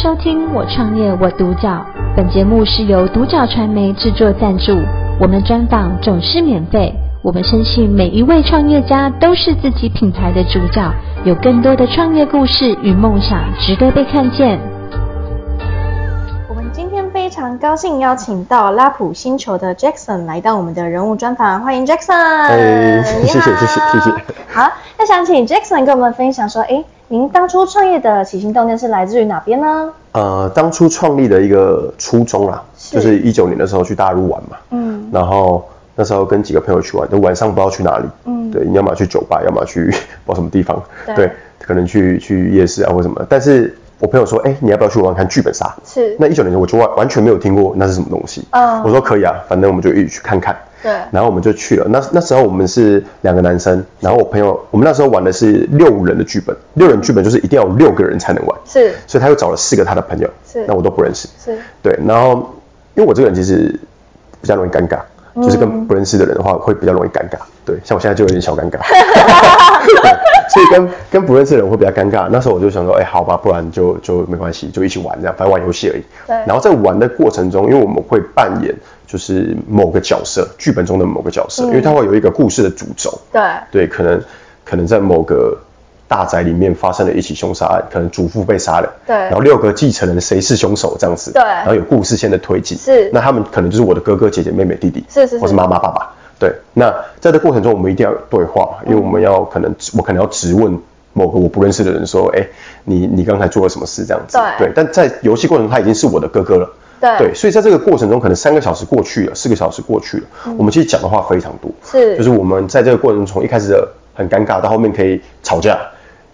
收听《我创业我独角》，本节目是由独角传媒制作赞助，我们专访总是免费。我们相信每一位创业家都是自己品牌的主角，有更多的创业故事与梦想值得被看见。我们今天非常高兴邀请到拉普星球的 Jackson 来到我们的人物专访，欢迎 Jackson。哎，谢谢谢谢谢谢。好，那想请 Jackson 跟我们分享说，哎。您当初创业的起心动念是来自于哪边呢？呃，当初创立的一个初衷啊，是。就是一九年的时候去大陆玩嘛，嗯，然后那时候跟几个朋友去玩，就晚上不知道去哪里，嗯，对，你要么去酒吧，要么去 不知道什么地方，对，对，可能去去夜市啊或什么，但是我朋友说，哎，你要不要去玩玩看剧本杀？是，那一九年我就完完全没有听过那是什么东西，嗯，我说可以啊，反正我们就一起去看看。对，然后我们就去了。那那时候我们是两个男生，然后我朋友，我们那时候玩的是六人的剧本，六人剧本就是一定要有六个人才能玩。是，所以他又找了四个他的朋友，是，那我都不认识。是，对，然后因为我这个人其实比较容易尴尬，就是跟不认识的人的话会比较容易尴尬。对，像我现在就有点小尴尬。所以跟跟不认识的人会比较尴尬。那时候我就想说，哎，好吧，不然就就没关系，就一起玩这样，反正玩游戏而已。对。然后在玩的过程中，因为我们会扮演就是某个角色，剧本中的某个角色，嗯、因为它会有一个故事的主轴。对。对，可能可能在某个大宅里面发生了一起凶杀案，可能祖父被杀了。对。然后六个继承人谁是凶手这样子。对。然后有故事线的推进。是。那他们可能就是我的哥哥姐姐妹妹弟弟。是是是。或是妈妈爸爸。对，那在这过程中，我们一定要有对话，因为我们要可能，我可能要质问某个我不认识的人说，哎，你你刚才做了什么事这样子？对，对，但在游戏过程中，他已经是我的哥哥了。对，对，所以在这个过程中，可能三个小时过去了，四个小时过去了，嗯、我们其实讲的话非常多。是，就是我们在这个过程中，从一开始的很尴尬，到后面可以吵架，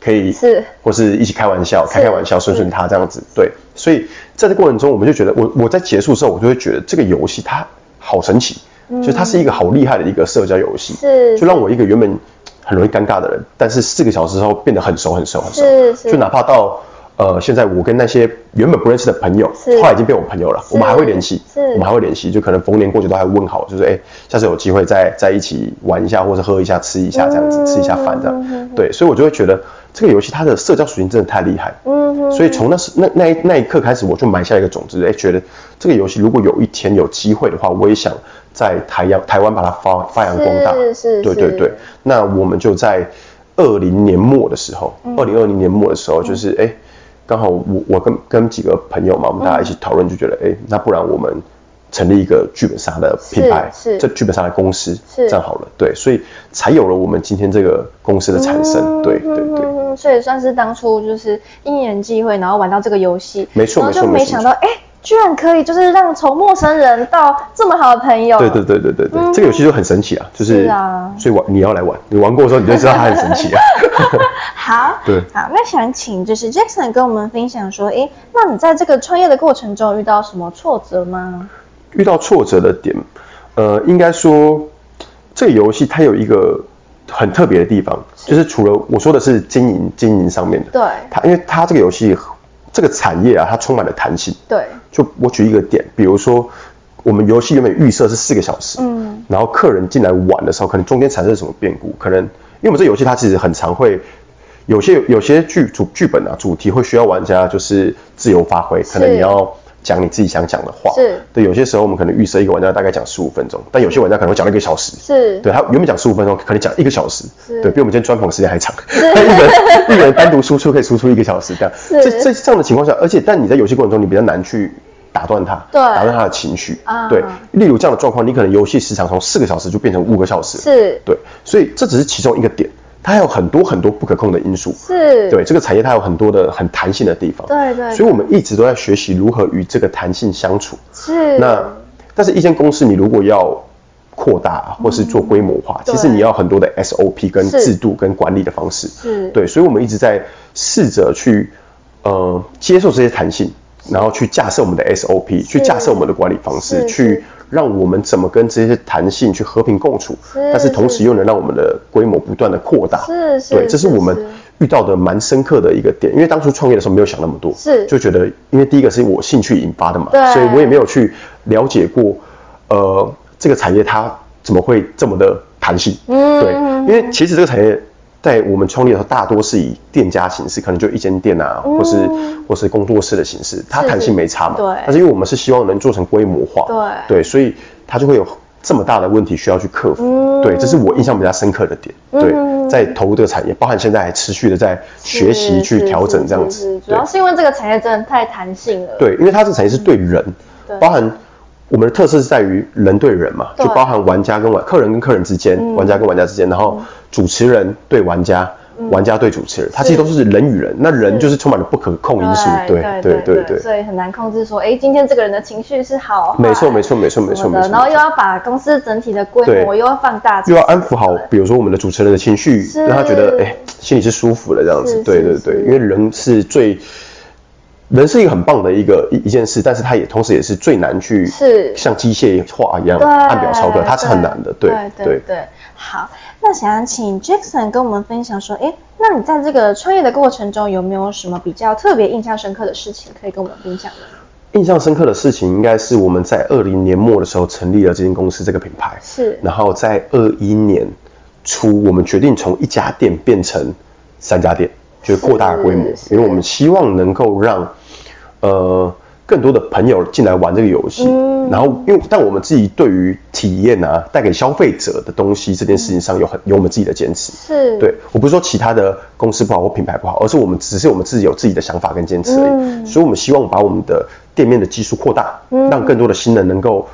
可以是，或是一起开玩笑，开开玩笑，顺顺他这样子。对，所以在这过程中，我们就觉得，我我在结束的时候，我就会觉得这个游戏它好神奇。就它是一个好厉害的一个社交游戏，是，就让我一个原本很容易尴尬的人，但是四个小时之后变得很熟很熟很熟，是是，就哪怕到呃现在我跟那些原本不认识的朋友，是，后来已经变我朋友了，我们还会联系，是，我们还会联系，就可能逢年过节都还问好，就是哎，下次有机会再在一起玩一下，或者喝一下吃一下这样子，吃一下饭这样，对，所以我就会觉得这个游戏它的社交属性真的太厉害，嗯，所以从那时那那一那一刻开始，我就埋下一个种子，哎，觉得这个游戏如果有一天有机会的话，我也想。在台阳台湾把它发发扬光大，是是，对对对。那我们就在二零年末的时候，二零二零年末的时候，就是哎，刚好我我跟跟几个朋友嘛，我们大家一起讨论，就觉得哎，那不然我们成立一个剧本杀的品牌，是这剧本杀的公司，这样好了，对，所以才有了我们今天这个公司的产生，对对对。所以算是当初就是因缘际会，然后玩到这个游戏，没错没错，然后就没想到哎。居然可以，就是让从陌生人到这么好的朋友。对对对对对对，嗯、这个游戏就很神奇啊，就是，是啊，所以玩你要来玩，你玩过的时候你就知道它很神奇啊。好，对，好，那想请就是 Jackson 跟我们分享说，诶，那你在这个创业的过程中遇到什么挫折吗？遇到挫折的点，呃，应该说这个游戏它有一个很特别的地方，是就是除了我说的是经营经营上面的，对，它因为它这个游戏。这个产业啊，它充满了弹性。对，就我举一个点，比如说，我们游戏原本预设是四个小时，嗯，然后客人进来玩的时候，可能中间产生什么变故，可能因为我们这游戏它其实很常会有些有些剧主剧本啊主题会需要玩家就是自由发挥，可能你要。讲你自己想讲的话，是对。有些时候我们可能预设一个玩家大概讲十五分钟，但有些玩家可能会讲一个小时，是对。他原本讲十五分钟，可能讲一个小时，是对，比我们今天专访时间还长。是 他一个人一个人单独输出可以输出一个小时这样。是这这这样的情况下，而且但你在游戏过程中你比较难去打断他，对，打断他的情绪，啊，对。例如这样的状况，你可能游戏时长从四个小时就变成五个小时，是对。所以这只是其中一个点。它还有很多很多不可控的因素，是。对这个产业，它有很多的很弹性的地方，对对，所以我们一直都在学习如何与这个弹性相处。是。那，但是一间公司你如果要扩大或是做规模化，其实你要很多的 SOP 跟制度跟管理的方式，是。对，所以我们一直在试着去呃接受这些弹性，然后去架设我们的 SOP，去架设我们的管理方式，去。让我们怎么跟这些弹性去和平共处，是但是同时又能让我们的规模不断的扩大。是是，对，这是我们遇到的蛮深刻的一个点。因为当初创业的时候没有想那么多，是就觉得，因为第一个是我兴趣引发的嘛，对所以我也没有去了解过，呃，这个产业它怎么会这么的弹性。嗯，对，因为其实这个产业在我们创立的时候，大多是以店家形式，可能就一间店啊，嗯、或是或是工作室的形式，它弹性没差嘛。对。但是因为我们是希望能做成规模化，对对，所以它就会有这么大的问题需要去克服。嗯、对，这是我印象比较深刻的点。对，嗯、在投入这个产业，包含现在还持续的在学习去调整这样子。主要是因为这个产业真的太弹性了。对，因为它这个产业是对人，嗯、包含。我们的特色是在于人对人嘛，就包含玩家跟玩客人跟客人之间，玩家跟玩家之间，然后主持人对玩家，玩家对主持人，他其实都是人与人。那人就是充满了不可控因素，对对对对，所以很难控制说，哎，今天这个人的情绪是好，没错没错没错没错没错，然后又要把公司整体的规模又要放大，又要安抚好，比如说我们的主持人的情绪，让他觉得哎心里是舒服的这样子，对对对，因为人是最。人是一个很棒的一个一一件事，但是它也同时也是最难去是像机械化一样按表操作，它是很难的。对对对对。好，那想请 Jackson 跟我们分享说，哎，那你在这个创业的过程中有没有什么比较特别印象深刻的事情可以跟我们分享的？印象深刻的事情应该是我们在二零年末的时候成立了这间公司这个品牌，是。然后在二一年初，我们决定从一家店变成三家店。就是扩大规模，因为我们希望能够让，呃，更多的朋友进来玩这个游戏。嗯、然后，因为但我们自己对于体验啊，带给消费者的东西这件事情上有很有我们自己的坚持。是，对，我不是说其他的公司不好或品牌不好，而是我们只是我们自己有自己的想法跟坚持而已。嗯、所以我们希望把我们的店面的基数扩大，嗯、让更多的新人能够。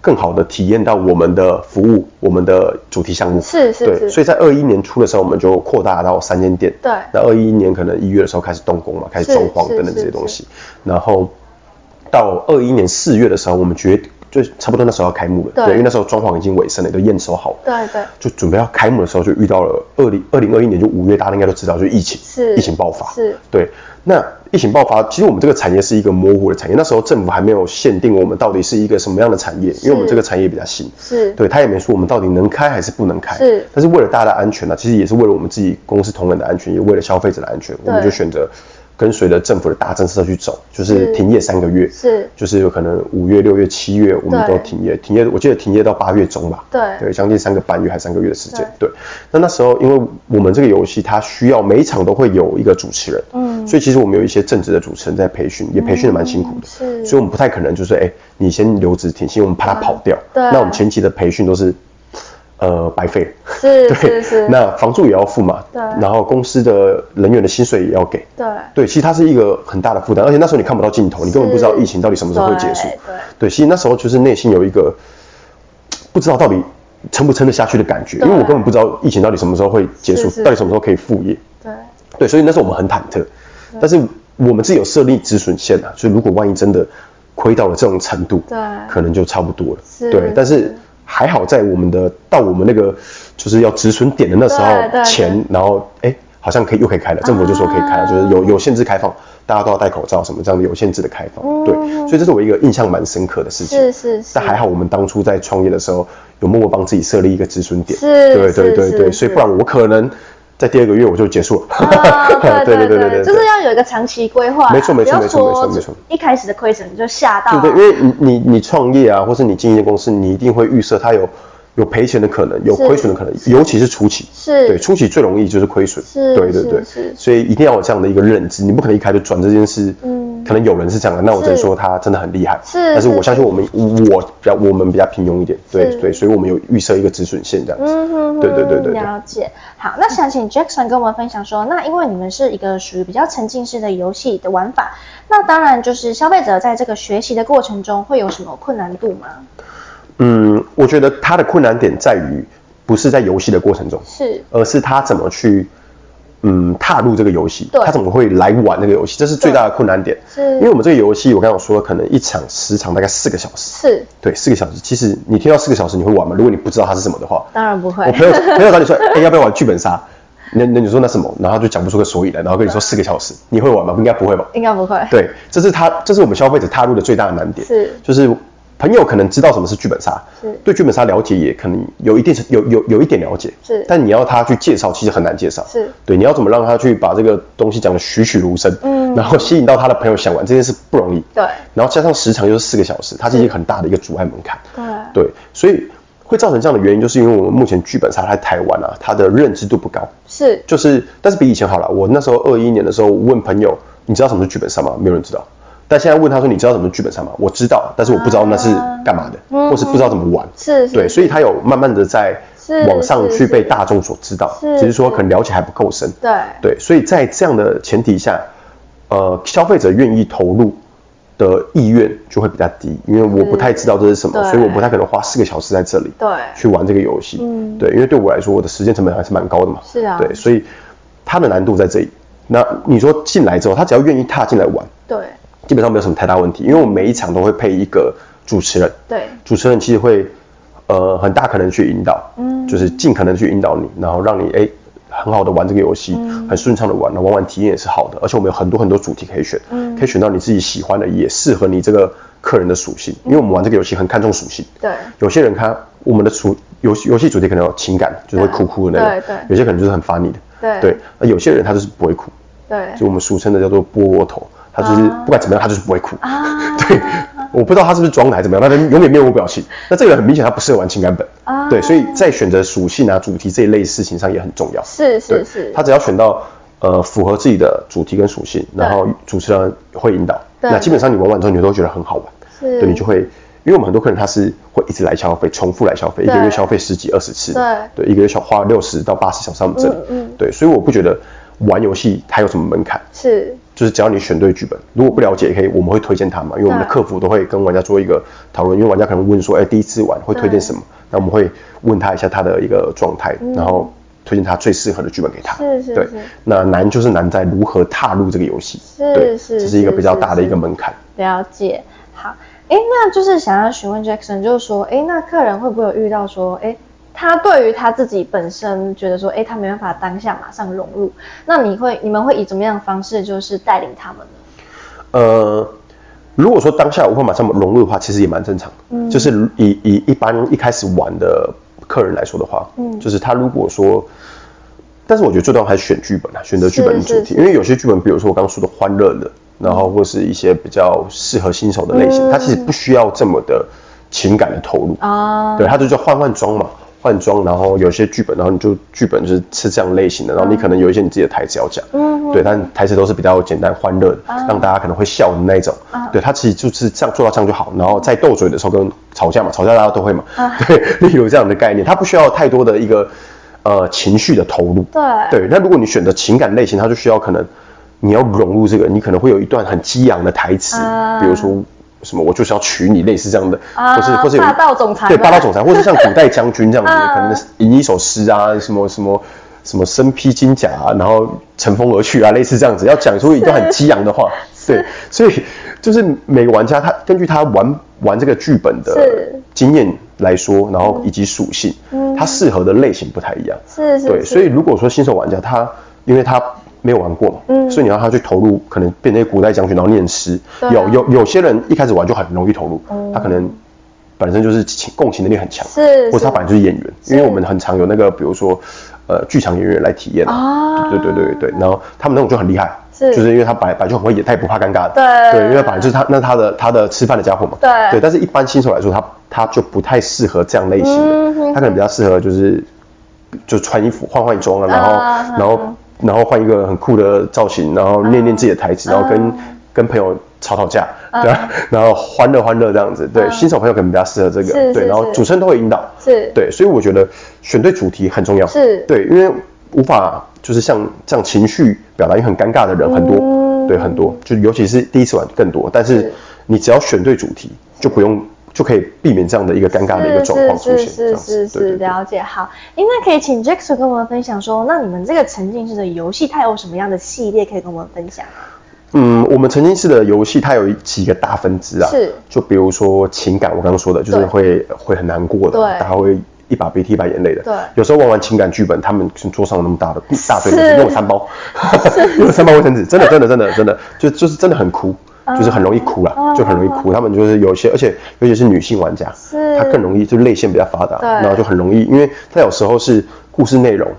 更好的体验到我们的服务，我们的主题项目。是是是，对，所以在二一年初的时候，我们就扩大到三间店。对，那二一年可能一月的时候开始动工嘛，开始装潢等等这些东西，然后到二一年四月的时候，我们决就差不多那时候要开幕了，对，对，因为那时候装潢已经尾声了，都验收好了，对对，就准备要开幕的时候，就遇到了二零二零二一年就五月，大家应该都知道，就疫情，是。疫情爆发，是，对，那。疫情爆发，其实我们这个产业是一个模糊的产业。那时候政府还没有限定我们到底是一个什么样的产业，因为我们这个产业比较新，是对，他也没说我们到底能开还是不能开。是，但是为了大家的安全呢，其实也是为了我们自己公司同仁的安全，也为了消费者的安全，我们就选择。跟随着政府的大政策去走，就是停业三个月，是，就是有可能五月、六月、七月我们都停业，停业，我记得停业到八月中吧，对，对，将近三个半月还三个月的时间，对。那那时候，因为我们这个游戏它需要每一场都会有一个主持人，嗯，所以其实我们有一些正职的主持人在培训，也培训的蛮辛苦的，是，所以我们不太可能就是哎，你先留职停薪，我们怕他跑掉，对，那我们前期的培训都是。呃，白费。是，对是是，那房租也要付嘛，对，然后公司的人员的薪水也要给，对，对，其实它是一个很大的负担，而且那时候你看不到尽头，你根本不知道疫情到底什么时候会结束，对，对，对，其实那时候就是内心有一个不知道到底撑不撑得下去的感觉，因为我根本不知道疫情到底什么时候会结束，是是。是到底什么时候可以复业，对，对，所以那时候我们很忐忑，但是我们自己有设立止损线啊，所以如果万一真的亏到了这种程度，对，可能就差不多了，是。对，但是。还好在我们的到我们那个就是要止损点的那时候前，然后哎，好像可以又可以开了，政府就说可以开了，就是有有限制开放，大家都要戴口罩什么这样的有限制的开放，对，所以这是我一个印象蛮深刻的事情。是是是。但还好我们当初在创业的时候有默默帮自己设立一个止损点，是，对对对对，所以不然我可能。在第二个月我就结束了。对对对对对，就是要有一个长期规划。没错没错没错没错没错。一开始的亏损就吓到。对对，因为你你你创业啊，或是你经营的公司，你一定会预设它有。有赔钱的可能，有亏损的可能，尤其是初期，是对初期最容易就是亏损，是，对对对，是，所以一定要有这样的一个认知，你不可能一开就转这件事，嗯，可能有人是这样的，那我只能说他真的很厉害，是，但是我相信我们我比较我们比较平庸一点，对对，所以我们有预设一个止损线这样子，嗯哼，对对对对，了解。好，那想请 Jackson 跟我们分享说，那因为你们是一个属于比较沉浸式的游戏的玩法，那当然就是消费者在这个学习的过程中会有什么困难度吗？嗯，我觉得他的困难点在于，不是在游戏的过程中，是，而是他怎么去，嗯，踏入这个游戏，对，他怎么会来玩这个游戏，这是最大的困难点。是，因为我们这个游戏，我刚刚说了，可能一场时长大概四个小时，是，对，四个小时。其实你听到四个小时，你会玩吗？如果你不知道它是什么的话，当然不会。我朋友朋友找你说，哎、欸，要不要玩剧本杀？那那你说那什么？然后就讲不出个所以来，然后跟你说四个小时，你会玩吗？应该不会吧？应该不会。对，这是他，这是我们消费者踏入的最大的难点，是，就是。朋友可能知道什么是剧本杀，对剧本杀了解也可能有一定有有有一点了解，是，但你要他去介绍，其实很难介绍，是。对，你要怎么让他去把这个东西讲得栩栩如生，嗯，然后吸引到他的朋友想玩这件事不容易，对，然后加上时长又是四个小时，它是一个很大的一个阻碍门槛，对，对，所以会造成这样的原因，就是因为我们目前剧本杀在台湾啊，它的认知度不高。是，就是，但是比以前好了。我那时候二一年的时候问朋友，你知道什么是剧本杀吗？没有人知道。但现在问他说，你知道什么剧本杀吗？我知道，但是我不知道那是干嘛的，啊、或是不知道怎么玩。是，是，对，所以他有慢慢的在网上去被大众所知道，只是说可能了解还不够深。对，对，所以在这样的前提下，呃，消费者愿意投入的意愿就会比较低，因为我不太知道这是什么，所以我不太可能花四个小时在这里对去玩这个游戏。嗯，对，因为对我来说，我的时间成本还是蛮高的嘛。是啊，对，所以它的难度在这里。那你说进来之后，他只要愿意踏进来玩，对，基本上没有什么太大问题，因为我们每一场都会配一个主持人，对，主持人其实会呃很大可能去引导，嗯，就是尽可能去引导你，然后让你哎。很好的玩这个游戏，很顺畅的玩，那玩玩体验也是好的，而且我们有很多很多主题可以选，嗯，可以选到你自己喜欢的，也适合你这个客人的属性，因为我们玩这个游戏很看重属性，对，有些人看我们的主游戏游戏主题可能有情感，就是会哭哭的那种，对对，有些可能就是很 funny 的，对。对，那有些人他就是不会哭，对，就我们俗称的叫做波波头，他就是不管怎么样他就是不会哭，啊，对。我不知道他是不是装的还是怎么样，他永远面无表情。那这个很明显，他不适合玩情感本啊。对，所以在选择属性啊、主题这一类事情上也很重要。是是是。他只要选到呃符合自己的主题跟属性，然后主持人会引导，那基本上你玩完之后你都觉得很好玩。是。对，你就会，因为我们很多客人他是会一直来消费，重复来消费，一个月消费十几二十次。对。对，一个月小花六十到八十小时我们这里。嗯。对，所以我不觉得玩游戏它有什么门槛。是。就是只要你选对剧本，如果不了解也可以，我们会推荐他嘛，因为我们的客服都会跟玩家做一个讨论，因为玩家可能问说，哎、欸，第一次玩会推荐什么？那我们会问他一下他的一个状态，然后推荐他最适合的剧本给他。是是。对，那难就是难在如何踏入这个游戏。是是。这是一个比较大的一个门槛。了解。好，哎、欸，那就是想要询问 Jackson，就是说，哎、欸，那客人会不会有遇到说，哎、欸？他对于他自己本身觉得说，哎，他没办法当下马上融入，那你会你们会以怎么样的方式就是带领他们呢？呃，如果说当下无法马上融入的话，其实也蛮正常的。嗯，就是以以一般一开始玩的客人来说的话，嗯，就是他如果说，但是我觉得最重要还是选剧本啊，选择剧本的主题，因为有些剧本，比如说我刚刚说的欢乐的，然后或是一些比较适合新手的类型，它、嗯、其实不需要这么的情感的投入。啊，对，它就叫换换装嘛。换装，然后有些剧本，然后你就剧本就是是这样类型的，然后你可能有一些你自己的台词要讲，嗯，对，但台词都是比较简单欢乐的，让大家可能会笑的那一种，对，他其实就是这样做到这样就好，然后在斗嘴的时候跟吵架嘛，吵架大家都会嘛，对，例如这样的概念，他不需要太多的一个呃情绪的投入，对，对，那如果你选择情感类型，他就需要可能你要融入这个，你可能会有一段很激昂的台词，比如说。什么？我就是要娶你，类似这样的，啊、或是或是有霸道总裁，对霸道总裁，或是像古代将军这样子，啊、可能吟一首诗啊，什么什么什么身披金甲啊，然后乘风而去啊，类似这样子，要讲出一段很激昂的话。对，所以就是每个玩家他根据他玩玩这个剧本的经验来说，然后以及属性，嗯，他适合的类型不太一样。是是，是。对，所以如果说新手玩家他，因为他。没有玩过嘛，嗯，所以你让他去投入，可能变成古代将军，然后念诗。啊、有有有些人一开始玩就很容易投入，嗯、他可能本身就是情共情能力很强，是，或者他本来就是演员，因为我们很常有那个，比如说呃剧场演员来体验啊，对对对对对，然后他们那种就很厉害，是，就是因为他本来本来就很会演，他也不怕尴尬的，对。对，因为本来就是他那他的他的吃饭的家伙嘛，对。对，但是一般新手来说，他他就不太适合这样类型的，他可能比较适合就是就穿衣服换换装啊，然后、啊、然后。然后换一个很酷的造型，然后念念自己的台词，然后跟跟朋友吵吵架，对，然后欢乐欢乐这样子，对，新手朋友可能比较适合这个，对，然后主持人都会引导，是，对，所以我觉得选对主题很重要，是，对，因为无法就是像这样情绪表达也很尴尬的人很多，对，很多，就尤其是第一次玩更多，但是。你只要选对主题，就不用。就可以避免这样的一个尴尬的一个状况出现。是是是是是，了解。好，那可以请 Jackson 跟我们分享说，那你们这个沉浸式的游戏，它有什么样的系列可以跟我们分享？嗯，我们沉浸式的游戏它有几个大分支啊。是。就比如说情感，我刚刚说的，就是会会很难过的，对，大家会一把鼻涕一把眼泪的。对。有时候玩完情感剧本，他们桌上有那么大的 大堆的，用三包，用三包卫生纸，真的真的真的真的，就就是真的很哭。就是很容易哭了，就很容易哭。他们就是有些，而且尤其是女性玩家，她更容易，就泪腺比较发达，然后就很容易，因为她有时候是故事内容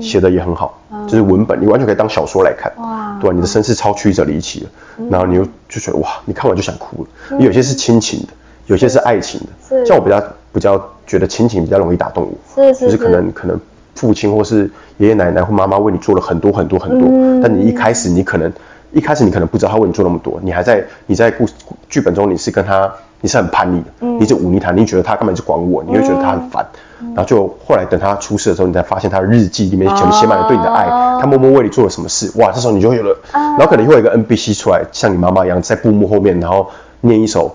写的也很好，就是文本你完全可以当小说来看，对，你的身世超曲折离奇的，然后你又就觉得哇，你看完就想哭了。有些是亲情的，有些是爱情的，像我比较比比较觉得亲情比较容易打动我，就是可能可能父亲或是爷爷奶奶或妈妈为你做了很多很多很多，嗯、但你一开始你可能一开始你可能不知道他为你做那么多，你还在你在故剧本中你是跟他你是很叛逆的，嗯、你一直忤逆他，你觉得他根本就管我，你会觉得他很烦。嗯然后就后来等他出事的时候，你才发现他的日记里面全部写满了对你的爱，他默默为你做了什么事，哇！这时候你就会有了，然后可能会有一个 NPC 出来，像你妈妈一样在布幕后面，然后念一首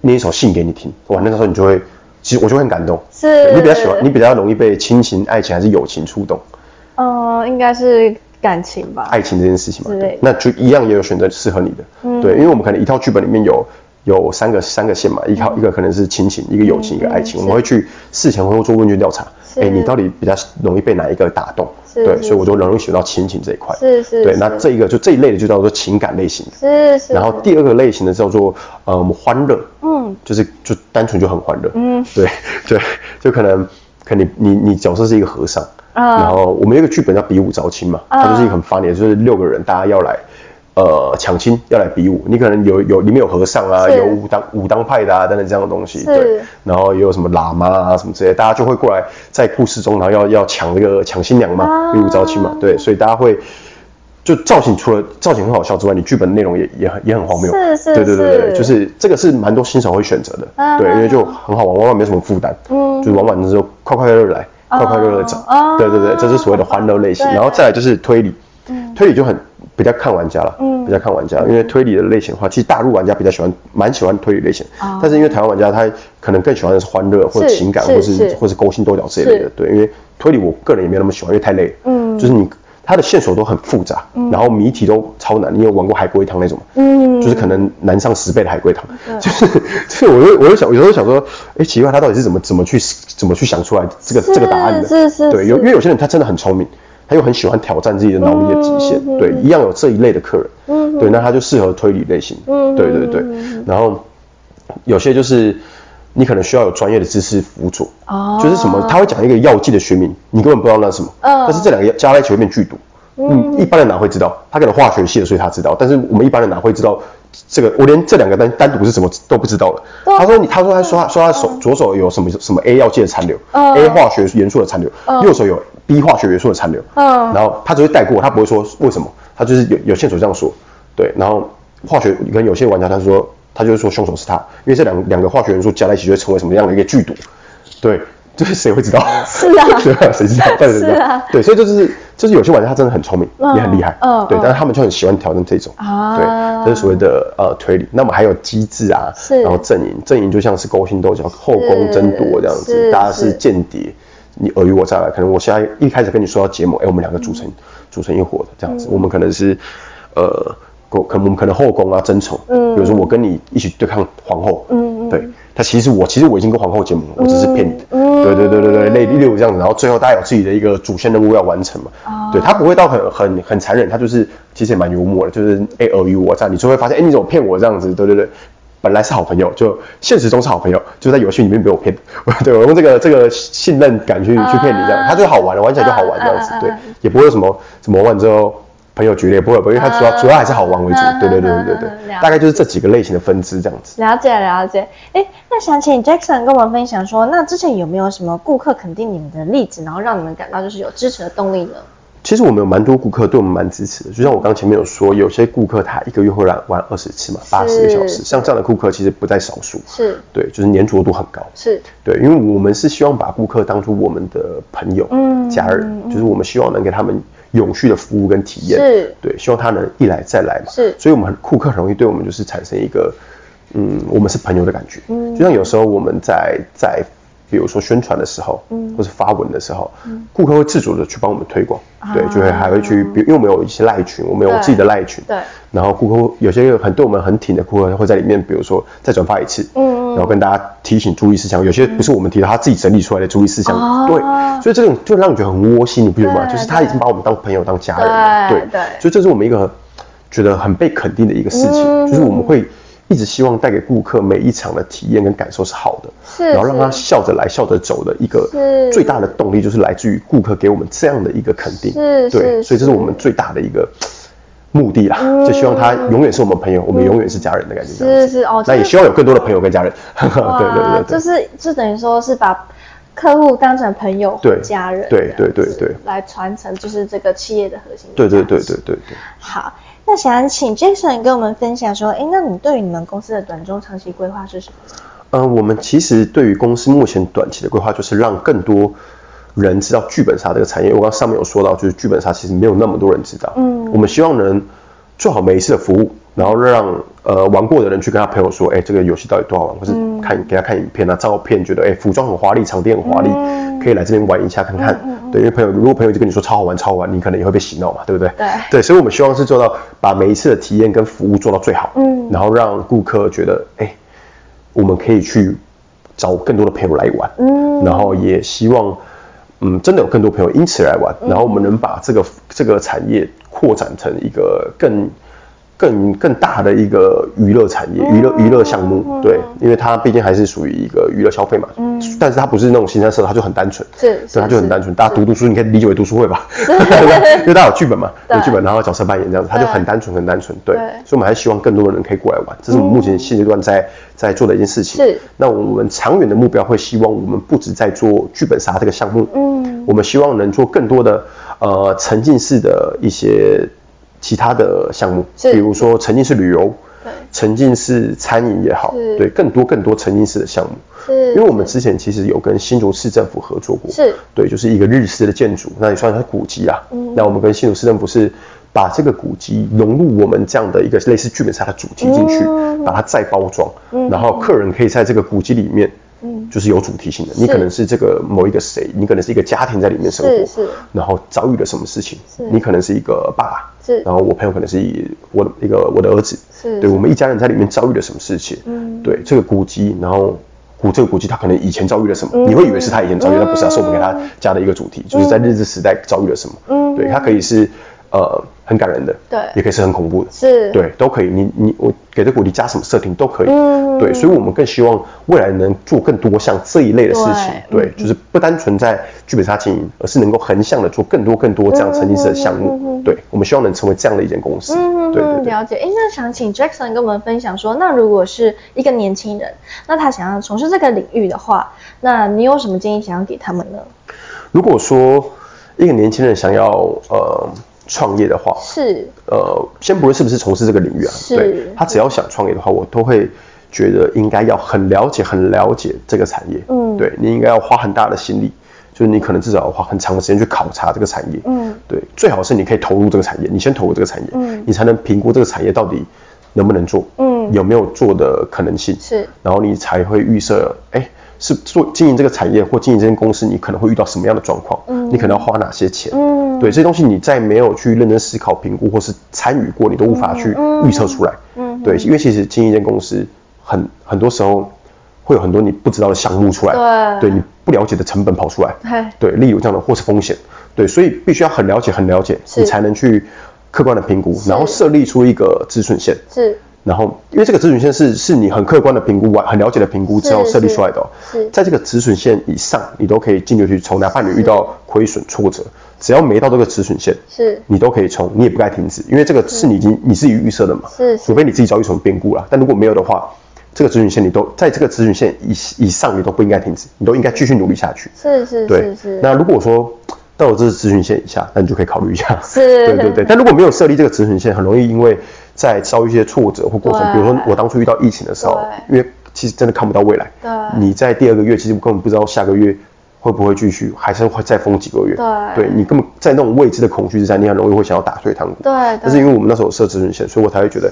念一首信给你听，哇！那个时候你就会，其实我就会很感动。是，你比较喜欢，你比较容易被亲情、爱情还是友情触动？嗯，应该是感情吧。爱情这件事情嘛，对，那就一样也有选择适合你的，嗯，对，因为我们可能一套剧本里面有。有三个三个线嘛，一套一个可能是亲情，一个友情，一个爱情。我们会去事前会做问卷调查，哎，你到底比较容易被哪一个打动？对，所以我就容易选到亲情这一块。是是。对，那这一个就这一类的就叫做情感类型。是是。然后第二个类型的叫做呃欢乐，嗯，就是就单纯就很欢乐，嗯，对 对，就可能可能你你你角色是一个和尚，然后我们有一个剧本叫比武招亲嘛，它就是一个很 funny 的，就是六个人大家要来。呃，抢亲要来比武，你可能有有里面有和尚啊，有武当武当派的啊等等这样的东西，对，然后也有什么喇嘛啊什么之类，大家就会过来在故事中，然后要要抢那个抢新娘嘛，比武招亲嘛，对，所以大家会就造型除了造型很好笑之外，你剧本内容也也很也很荒谬，是是，对对对对，就是这个是蛮多新手会选择的，对，因为就很好玩，往往没什么负担，嗯，就是玩完的时候快快乐乐来，快快乐乐走，对对对，这是所谓的欢乐类型，然后再来就是推理，推理就很。比较看玩家了，嗯，比较看玩家，因为推理的类型的话，其实大陆玩家比较喜欢，蛮喜欢推理类型，哦、但是因为台湾玩家他可能更喜欢的是欢乐或者情感，是或是，是。或是勾心斗角这一类的，对，因为推理我个人也没有那么喜欢，因为太累了，嗯，就是你它的线索都很复杂，嗯，然后谜题都超难，你有玩过海龟汤那种吗？嗯，就是可能难上十倍的海龟汤，嗯、就是，所 以我就我就想有时候想说，哎，奇怪，他到底是怎么怎么去怎么去想出来这个是这个答案的？是是，是，对，有因为有些人他真的很聪明。他又很喜欢挑战自己的脑力的极限，嗯、对，一样有这一类的客人，嗯、对，那他就适合推理类型，嗯、对对对。然后有些就是你可能需要有专业的知识辅佐，哦，就是什么，他会讲一个药剂的学名，你根本不知道那是什么，嗯、但是这两个加在一起会变剧毒，嗯，一般人哪会知道？他可能化学系的，所以他知道，但是我们一般人哪会知道这个？我连这两个单单独是什么都不知道了。他说你，他说他说他说他手左手有什么什么 A 药剂的残留，A 化学元素的残留，右手有。B 化学元素的残留，嗯，然后他只会带过，他不会说为什么，他就是有有线索这样说，对，然后化学跟有些玩家他说他就是说凶手是他，因为这两两个化学元素加在一起就会成为什么样的一个剧毒，对，就是谁会知道？是啊，对啊，谁知道？对对对，对，所以就是就是有些玩家他真的很聪明，也很厉害，嗯，对，但是他们就很喜欢挑战这种，啊，对，这是所谓的呃推理，那么还有机制啊，是，然后阵营阵营就像是勾心斗角、后宫争夺这样子，大家是间谍。你尔虞我诈，可能我现在一开始跟你说要结盟，哎，我们两个组成组成一伙的这样子，我们可能是呃，可能我们可能后宫啊争宠，嗯，比如说我跟你一起对抗皇后，嗯，对，他其实我其实我已经跟皇后结盟了，我只是骗你的，嗯，对对对对对，类例如这样子，然后最后大家有自己的一个主线任务要完成嘛，对，他不会到很很很残忍，他就是其实也蛮幽默的，就是哎尔虞我诈，你就会发现哎你怎么骗我这样子，对对对。本来是好朋友，就现实中是好朋友，就在游戏里面被我骗。对，我用这个这个信任感去去骗你这样，他就好玩了，玩起来就好玩这样子。对，也不会有什么什么完之后朋友决裂，不会，不会，因为它主要主要还是好玩为主。对对对对对对，大概就是这几个类型的分支这样子。了解了解。哎，那想请 Jackson 跟我们分享说，那之前有没有什么顾客肯定你们的例子，然后让你们感到就是有支持的动力呢？其实我们有蛮多顾客对我们蛮支持的，就像我刚前面有说，有些顾客他一个月会来玩二十次嘛，八十个小时，像这样的顾客其实不在少数。是，对，就是粘着度很高。是，对，因为我们是希望把顾客当作我们的朋友、嗯、家人，就是我们希望能给他们永续的服务跟体验。是，对，希望他能一来再来嘛。是，所以我们顾客很容易对我们就是产生一个，嗯，我们是朋友的感觉。嗯，就像有时候我们在在。比如说宣传的时候，嗯，或是发文的时候，嗯，顾客会自主的去帮我们推广，对，就会还会去，比如因为我们有一些赖群，我们有自己的赖群，对，然后顾客有些很对我们很挺的顾客会在里面，比如说再转发一次，嗯，然后跟大家提醒注意事项，有些不是我们提的，他自己整理出来的注意事项，对，所以这种就让你觉得很窝心，你不觉得吗？就是他已经把我们当朋友当家人了，对对，所以这是我们一个觉得很被肯定的一个事情，就是我们会。一直希望带给顾客每一场的体验跟感受是好的，是，然后让他笑着来笑着走的一个最大的动力，就是来自于顾客给我们这样的一个肯定，是，对，所以这是我们最大的一个目的啦，就希望他永远是我们朋友，我们永远是家人的感觉。是是哦，那也希望有更多的朋友跟家人。对对对，就是就等于说是把客户当成朋友、家人，对对对对，来传承就是这个企业的核心。对对对对对对。好，那想请 Jackson 跟我们分享说，哎，那你对于你们公司的短中长期规划是什么？嗯，我们其实对于公司目前短期的规划，就是让更多人知道剧本杀这个产业。我刚上面有说到，就是剧本杀其实没有那么多人知道。嗯，我们希望能做好每一次的服务，然后让呃玩过的人去跟他朋友说，哎，这个游戏到底多好玩，或是看给他看影片啊、照片，觉得哎服装很华丽，场地很华丽，可以来这边玩一下看看。对，因为朋友如果朋友就跟你说超好玩、超好玩，你可能也会被洗脑嘛，对不对？对对，所以我们希望是做到把每一次的体验跟服务做到最好。嗯，然后让顾客觉得，哎，我们可以去。找更多的朋友来玩，嗯，然后也希望，嗯，真的有更多朋友因此来玩，然后我们能把这个这个产业扩展成一个更。更更大的一个娱乐产业，娱乐娱乐项目，对，因为它毕竟还是属于一个娱乐消费嘛，嗯，但是它不是那种新三色，它就很单纯，是，对，它就很单纯，大家读读书，你可以理解为读书会吧，因为大家有剧本嘛，有剧本，然后角色扮演这样子，它就很单纯，很单纯，对，所以我们还是希望更多的人可以过来玩，这是我们目前现阶段在在做的一件事情。是，那我们长远的目标会希望我们不止在做剧本杀这个项目，嗯，我们希望能做更多的呃沉浸式的一些。其他的项目，比如说沉浸式旅游，沉浸式餐饮也好，对，更多更多沉浸式的项目，是，因为我们之前其实有跟新竹市政府合作过，是，对，就是一个日式的建筑，那也算是古迹啊，嗯，那我们跟新竹市政府是把这个古迹融入我们这样的一个类似剧本杀的主题进去，把它再包装，然后客人可以在这个古迹里面。嗯，就是有主题性的，你可能是这个某一个谁，你可能是一个家庭在里面生活，是是，然后遭遇了什么事情，你可能是一个爸爸，是，然后我朋友可能是以我的一个我的儿子，是，对，我们一家人在里面遭遇了什么事情，嗯，对，这个古迹，然后古这个古迹他可能以前遭遇了什么，你会以为是他以前遭遇，但不是，是我们给他加的一个主题，就是在日治时代遭遇了什么，嗯，对，他可以是。呃，很感人的，对，也可以是很恐怖的，是，对，都可以。你你我给这鼓励加什么设定都可以，嗯，对，所以我们更希望未来能做更多像这一类的事情，对，对，就是不单纯在剧本杀经营，而是能够横向的做更多更多这样沉浸式的项目，嗯，对，我们希望能成为这样的一间公司，嗯，对，对，对，了解。哎，那想请 Jackson 跟我们分享说，那如果是一个年轻人，那他想要从事这个领域的话，那你有什么建议想要给他们呢？如果说一个年轻人想要呃。创业的话是。呃，先不论是不是从事这个领域啊，是对他只要想创业的话，我都会觉得应该要很了解、很了解这个产业。嗯，对你应该要花很大的心力，就是你可能至少要花很长的时间去考察这个产业。嗯，对，最好是你可以投入这个产业，你先投入这个产业，嗯，你才能评估这个产业到底能不能做，嗯，有没有做的可能性，是，然后你才会预设，哎、欸。是做经营这个产业或经营这间公司，你可能会遇到什么样的状况？嗯，你可能要花哪些钱？嗯，对，这些东西你在没有去认真思考、评估或是参与过，你都无法去预测出来。嗯，对，因为其实经营一间公司很很多时候会有很多你不知道的项目出来，对，对你不了解的成本跑出来，对，例如这样的或是风险，对，所以必须要很了解、很了解，你才能去客观的评估，然后设立出一个止损线。是。然后，因为这个止损线是是你很客观的评估完，很了解的评估之后设立出来的哦。是，在这个止损线以上，你都可以尽力去冲。哪怕你遇到亏损挫折，只要没到这个止损线，是，你都可以冲，你也不该停止，因为这个是你已经你自己预设的嘛。是，除非你自己遭遇什么变故了。但如果没有的话，这个止损线你都在这个止损线以以上，你都不应该停止，你都应该继续努力下去。是是是是。那如果说到了这是止损线以下，那你就可以考虑一下。是，对对对。但如果没有设立这个止损线，很容易因为。在遭遇一些挫折或过程，比如说我当初遇到疫情的时候，因为其实真的看不到未来。对。你在第二个月，其实根本不知道下个月会不会继续，还是会再封几个月。对。对你根本在那种未知的恐惧之下，你很容易会想要打退堂鼓。对。但是因为我们那时候有设止损线，所以我才会觉得。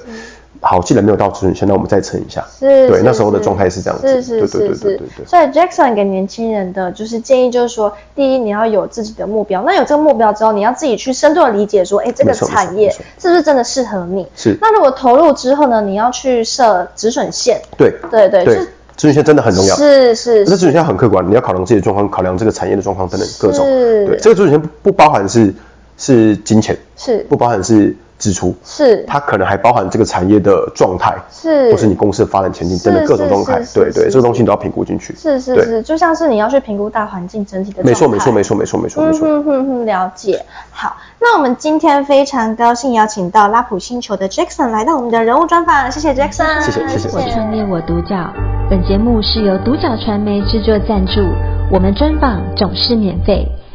好，既然没有到止损线，那我们再撑一下。是，对，那时候的状态是这样子。是是是是。对对对对对。所以 Jackson 给年轻人的就是建议，就是说，第一，你要有自己的目标。那有这个目标之后，你要自己去深度的理解，说，哎，这个产业是不是真的适合你？是。那如果投入之后呢，你要去设止损线。对对对。对。止损线真的很重要。是是。这止损线很客观，你要考量自己的状况，考量这个产业的状况等等各种。是。对，这个止损线不包含是是金钱，是不包含是。支出，是它可能还包含这个产业的状态，是或是你公司的发展前景等等各种状态，对对，这个东西你都要评估进去。是是是，就像是你要去评估大环境整体的。没错没错没错没错没错没错。嗯哼哼，了解。好，那我们今天非常高兴邀请到拉普星球的 Jackson 来到我们的人物专访，谢谢 Jackson，谢谢谢谢。我创业我独角，本节目是由独角传媒制作赞助，我们专访总是免费。